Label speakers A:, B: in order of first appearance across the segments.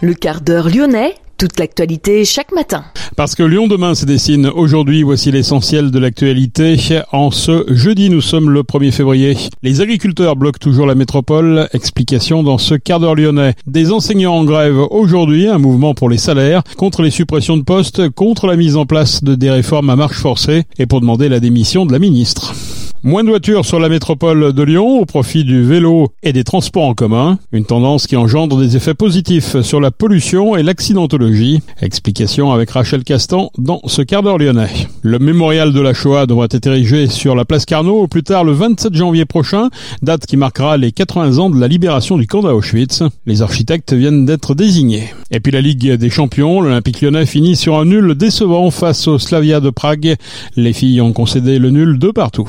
A: le quart d'heure lyonnais, toute l'actualité chaque matin.
B: Parce que Lyon demain se dessine aujourd'hui, voici l'essentiel de l'actualité. En ce jeudi, nous sommes le 1er février. Les agriculteurs bloquent toujours la métropole. Explication dans ce quart d'heure lyonnais. Des enseignants en grève aujourd'hui, un mouvement pour les salaires, contre les suppressions de postes, contre la mise en place de des réformes à marche forcée et pour demander la démission de la ministre. Moins de voitures sur la métropole de Lyon au profit du vélo et des transports en commun, une tendance qui engendre des effets positifs sur la pollution et l'accidentologie. Explication avec Rachel Castan dans ce quart d'heure lyonnais. Le mémorial de la Shoah devrait être érigé sur la place Carnot au plus tard le 27 janvier prochain, date qui marquera les 80 ans de la libération du camp d'Auschwitz. Les architectes viennent d'être désignés. Et puis la Ligue des champions, l'Olympique lyonnais finit sur un nul décevant face au Slavia de Prague. Les filles ont concédé le nul de partout.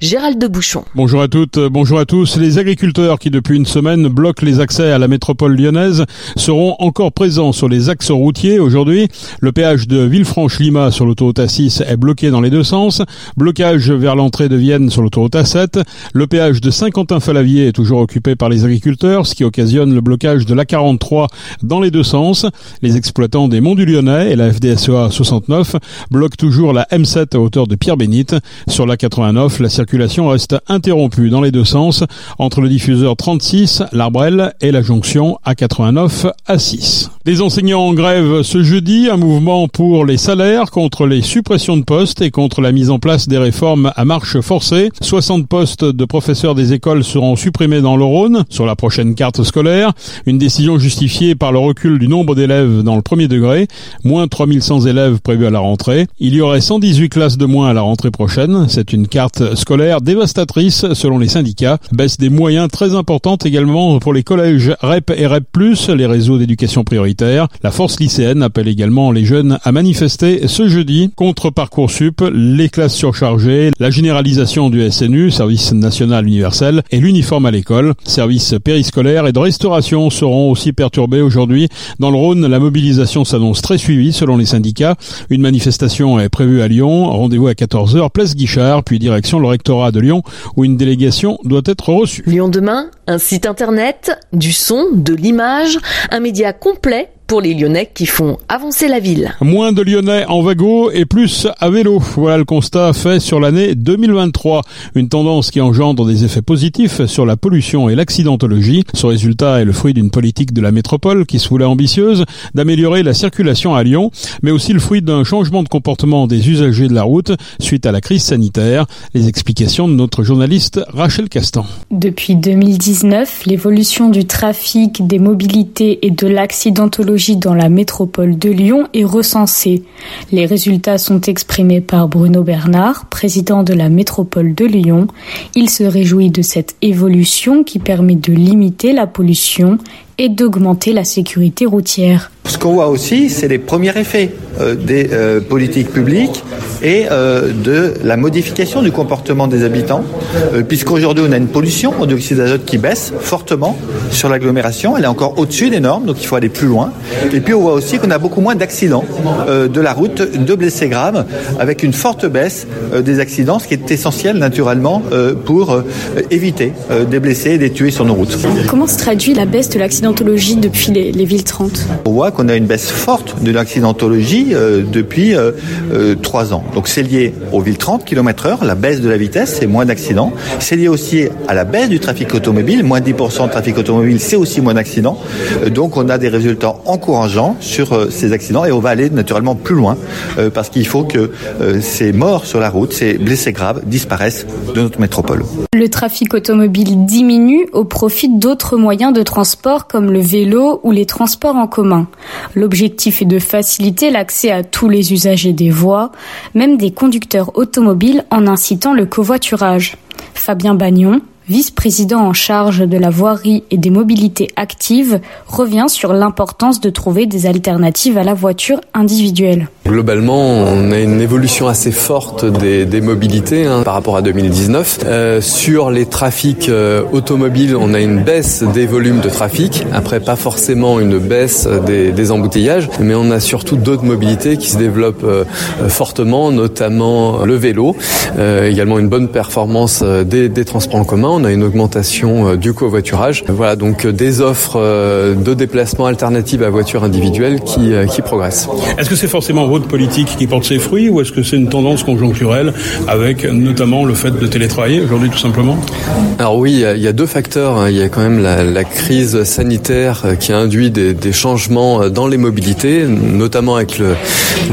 A: Gérald de Bouchon.
B: Bonjour à toutes, bonjour à tous. Les agriculteurs qui depuis une semaine bloquent les accès à la métropole lyonnaise seront encore présents sur les axes routiers aujourd'hui. Le péage de Villefranche-Lima sur l'autoroute A6 est bloqué dans les deux sens. Blocage vers l'entrée de Vienne sur l'autoroute A7. Le péage de Saint-Quentin-Falavier est toujours occupé par les agriculteurs, ce qui occasionne le blocage de l'A43 dans les deux sens. Les exploitants des Monts du Lyonnais et la FDSEA 69 bloquent toujours la M7 à hauteur de Pierre-Bénite. Sur la 89, la circulation reste interrompue dans les deux sens entre le diffuseur 36, l'Arbrel, et la jonction A89 A6. Des enseignants en grève ce jeudi, un mouvement pour les salaires contre les suppressions de postes et contre la mise en place des réformes à marche forcée. 60 postes de professeurs des écoles seront supprimés dans le Rhône sur la prochaine carte scolaire. Une décision justifiée par le recul du nombre d'élèves dans le premier degré, moins 3100 élèves prévus à la rentrée. Il y aurait 118 classes de moins à la rentrée prochaine. C'est une carte scolaire dévastatrice selon les syndicats. Baisse des moyens très importante également pour les collèges REP et REP+, les réseaux d'éducation prioritaire. La force lycéenne appelle également les jeunes à manifester ce jeudi contre Parcoursup, les classes surchargées, la généralisation du SNU, service national universel, et l'uniforme à l'école. Services périscolaires et de restauration seront aussi perturbés aujourd'hui. Dans le Rhône, la mobilisation s'annonce très suivie selon les syndicats. Une manifestation est prévue à Lyon. Rendez-vous à 14h, place Guichard, puis direction le rectorat de Lyon où une délégation doit être reçue.
A: Lyon demain, un site internet, du son, de l'image, un média complet pour les Lyonnais qui font avancer la ville.
B: Moins de Lyonnais en wagon et plus à vélo. Voilà le constat fait sur l'année 2023. Une tendance qui engendre des effets positifs sur la pollution et l'accidentologie. Ce résultat est le fruit d'une politique de la métropole qui se voulait ambitieuse d'améliorer la circulation à Lyon, mais aussi le fruit d'un changement de comportement des usagers de la route suite à la crise sanitaire. Les explications de notre journaliste Rachel Castan.
C: Depuis 2019, l'évolution du trafic, des mobilités et de l'accidentologie dans la métropole de Lyon est recensée. Les résultats sont exprimés par Bruno Bernard, président de la métropole de Lyon. Il se réjouit de cette évolution qui permet de limiter la pollution et d'augmenter la sécurité routière.
D: Ce qu'on voit aussi, c'est les premiers effets euh, des euh, politiques publiques et euh, de la modification du comportement des habitants, puisqu'aujourd'hui on a une pollution au dioxyde d'azote qui baisse fortement sur l'agglomération, elle est encore au-dessus des normes, donc il faut aller plus loin. Et puis on voit aussi qu'on a beaucoup moins d'accidents de la route, de blessés graves, avec une forte baisse des accidents, ce qui est essentiel naturellement pour éviter des blessés et des tués sur nos routes.
C: Comment se traduit la baisse de l'accidentologie depuis les, les villes 30
D: On voit qu'on a une baisse forte de l'accidentologie euh, depuis euh, euh, trois ans. Donc c'est lié aux villes 30 km heure, la baisse de la vitesse, c'est moins d'accidents. C'est lié aussi à la baisse du trafic automobile, moins 10% de trafic automobile, c'est aussi moins d'accidents. Donc on a des résultats encourageants sur ces accidents et on va aller naturellement plus loin parce qu'il faut que ces morts sur la route, ces blessés graves disparaissent de notre métropole.
C: Le trafic automobile diminue au profit d'autres moyens de transport comme le vélo ou les transports en commun. L'objectif est de faciliter l'accès à tous les usagers des voies, même des conducteurs automobiles en incitant le covoiturage. Fabien Bagnon, vice-président en charge de la voirie et des mobilités actives, revient sur l'importance de trouver des alternatives à la voiture individuelle.
E: Globalement, on a une évolution assez forte des, mobilités hein, par rapport à 2019. Euh, sur les trafics euh, automobiles, on a une baisse des volumes de trafic. Après, pas forcément une baisse des, embouteillages, mais on a surtout d'autres mobilités qui se développent euh, fortement, notamment le vélo, également une bonne performance des transports en commun on a une augmentation du covoiturage. Voilà, donc des offres de déplacement alternatives à voiture individuelle qui, qui progressent.
B: Est-ce que c'est forcément votre politique qui porte ses fruits ou est-ce que c'est une tendance conjoncturelle avec notamment le fait de télétravailler aujourd'hui tout simplement?
E: Alors oui, il y a deux facteurs. Hein. Il y a quand même la, la crise sanitaire qui a induit des, des, changements dans les mobilités, notamment avec le,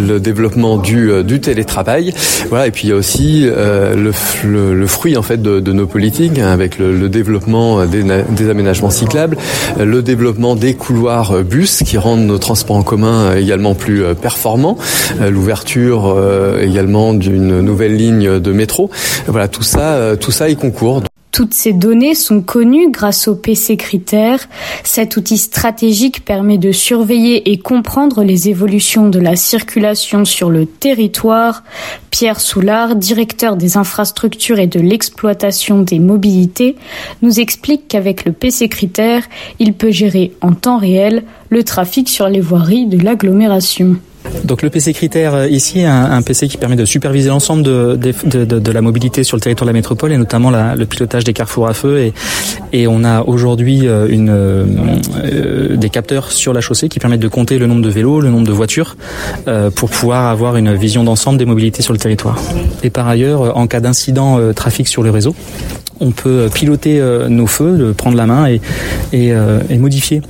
E: le développement du, du, télétravail. Voilà, et puis il y a aussi euh, le, le, le, fruit en fait de, de nos politiques hein, avec le, développement des, aménagements cyclables, le développement des couloirs bus qui rendent nos transports en commun également plus performants, l'ouverture également d'une nouvelle ligne de métro. Voilà, tout ça, tout ça y concourt.
C: Toutes ces données sont connues grâce au PC Critères. Cet outil stratégique permet de surveiller et comprendre les évolutions de la circulation sur le territoire. Pierre Soulard, directeur des infrastructures et de l'exploitation des mobilités, nous explique qu'avec le PC Critères, il peut gérer en temps réel le trafic sur les voiries de l'agglomération.
F: Donc le PC critère euh, ici, un, un PC qui permet de superviser l'ensemble de, la mobilité sur le territoire de la métropole et notamment le pilotage des carrefours à feu. Et, on a aujourd'hui euh, euh, des capteurs sur la chaussée qui permettent de compter le nombre de vélos, le nombre de voitures, pour pouvoir avoir une vision d'ensemble des mobilités sur le territoire. Et par ailleurs, en cas d'incident trafic sur le réseau, on peut piloter nos feux, prendre la main et modifier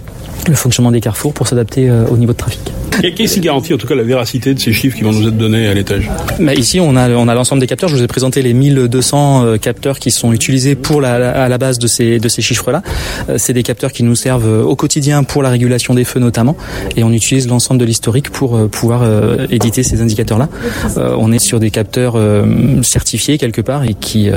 F: le fonctionnement des carrefours pour s'adapter au niveau de trafic.
B: Qu'est-ce qui garantit en tout cas la véracité de ces chiffres qui vont nous être donnés à l'étage
F: bah Ici, on a, on a l'ensemble des capteurs. Je vous ai présenté les 1200 euh, capteurs qui sont utilisés pour la, à la base de ces, de ces chiffres-là. Euh, c'est des capteurs qui nous servent euh, au quotidien pour la régulation des feux notamment. Et on utilise l'ensemble de l'historique pour pouvoir éditer ces indicateurs-là. On est sur des capteurs certifiés quelque part et qui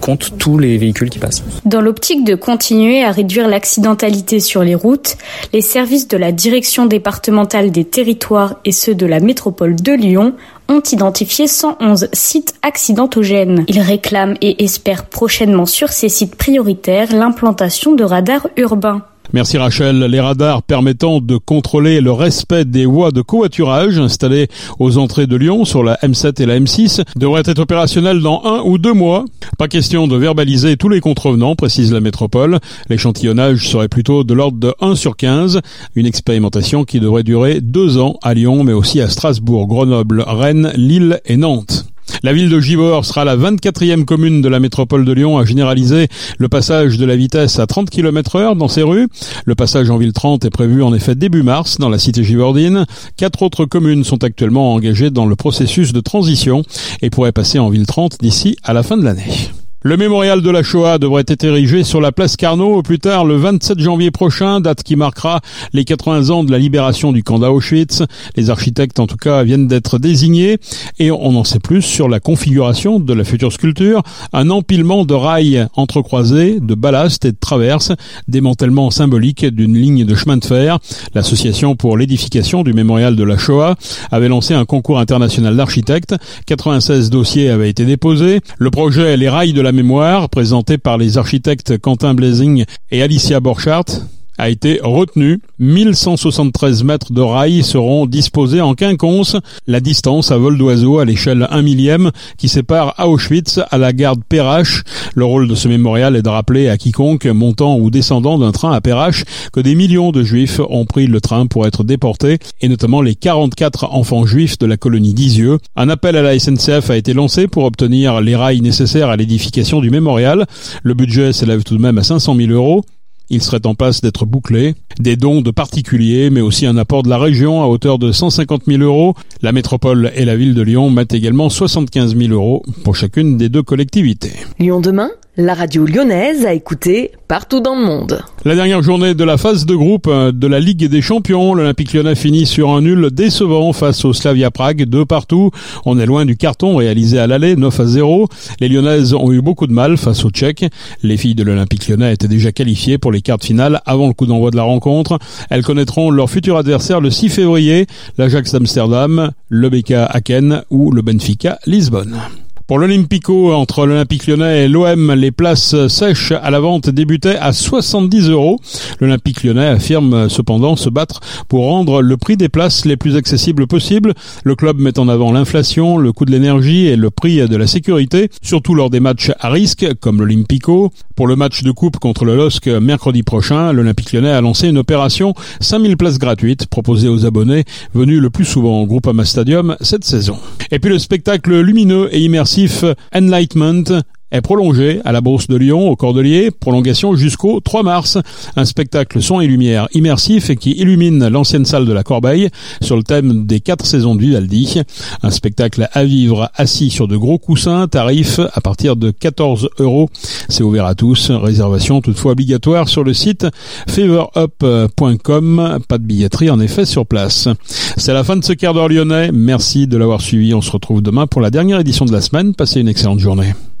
F: comptent tous les véhicules qui passent.
C: Dans l'optique de continuer à réduire l'accidentalité sur les routes, les services de la direction départementale des territoires et ceux de la métropole de Lyon ont identifié 111 sites accidentogènes. Ils réclament et espèrent prochainement sur ces sites prioritaires l'implantation de radars urbains.
B: Merci Rachel. Les radars permettant de contrôler le respect des voies de covoiturage installées aux entrées de Lyon sur la M7 et la M6 devraient être opérationnels dans un ou deux mois. Pas question de verbaliser tous les contrevenants, précise la métropole. L'échantillonnage serait plutôt de l'ordre de 1 sur 15. Une expérimentation qui devrait durer deux ans à Lyon, mais aussi à Strasbourg, Grenoble, Rennes, Lille et Nantes. La ville de Givors sera la 24e commune de la métropole de Lyon à généraliser le passage de la vitesse à 30 km heure dans ses rues. Le passage en ville 30 est prévu en effet début mars dans la cité givordine. Quatre autres communes sont actuellement engagées dans le processus de transition et pourraient passer en ville 30 d'ici à la fin de l'année. Le mémorial de la Shoah devrait être érigé sur la place Carnot au plus tard le 27 janvier prochain, date qui marquera les 80 ans de la libération du camp d'Auschwitz. Les architectes en tout cas viennent d'être désignés et on en sait plus sur la configuration de la future sculpture. Un empilement de rails entrecroisés, de ballast et de traverses, démantèlement symbolique d'une ligne de chemin de fer. L'association pour l'édification du mémorial de la Shoah avait lancé un concours international d'architectes. 96 dossiers avaient été déposés. Le projet Les rails de la mémoire, présenté par les architectes Quentin Blazing et Alicia Borchardt, a été retenu. 1173 mètres de rails seront disposés en quinconce, la distance à vol d'oiseau à l'échelle 1 millième qui sépare Auschwitz à la gare de Perrache. Le rôle de ce mémorial est de rappeler à quiconque montant ou descendant d'un train à Perrache que des millions de juifs ont pris le train pour être déportés et notamment les 44 enfants juifs de la colonie d'Isieux. Un appel à la SNCF a été lancé pour obtenir les rails nécessaires à l'édification du mémorial. Le budget s'élève tout de même à 500 000 euros. Il serait en passe d'être bouclé. Des dons de particuliers, mais aussi un apport de la région à hauteur de 150 000 euros. La métropole et la ville de Lyon mettent également 75 000 euros pour chacune des deux collectivités.
A: Lyon demain? La radio lyonnaise a écouté partout dans le monde.
B: La dernière journée de la phase de groupe euh, de la Ligue des Champions, l'Olympique lyonnais finit sur un nul décevant face au Slavia Prague, deux partout. On est loin du carton réalisé à l'aller, 9 à 0. Les lyonnaises ont eu beaucoup de mal face aux Tchèques. Les filles de l'Olympique lyonnais étaient déjà qualifiées pour les quarts de finale avant le coup d'envoi de la rencontre. Elles connaîtront leur futur adversaire le 6 février, l'Ajax d'Amsterdam, le BK Aken ou le Benfica Lisbonne. Pour l'Olympico, entre l'Olympique lyonnais et l'OM, les places sèches à la vente débutaient à 70 euros. L'Olympique lyonnais affirme cependant se battre pour rendre le prix des places les plus accessibles possibles. Le club met en avant l'inflation, le coût de l'énergie et le prix de la sécurité, surtout lors des matchs à risque, comme l'Olympico. Pour le match de coupe contre le LOSC mercredi prochain, l'Olympique lyonnais a lancé une opération 5000 places gratuites proposées aux abonnés venus le plus souvent au Groupama Stadium cette saison. Et puis le spectacle lumineux et immersif Enlightenment est prolongé à la Bourse de Lyon, au Cordelier, prolongation jusqu'au 3 mars. Un spectacle son et lumière immersif qui illumine l'ancienne salle de la Corbeille sur le thème des quatre saisons de Vivaldi. Un spectacle à vivre assis sur de gros coussins, tarif à partir de 14 euros. C'est ouvert à tous, réservation toutefois obligatoire sur le site favorup.com. Pas de billetterie en effet sur place. C'est la fin de ce quart d'heure lyonnais. Merci de l'avoir suivi. On se retrouve demain pour la dernière édition de la semaine. Passez une excellente journée.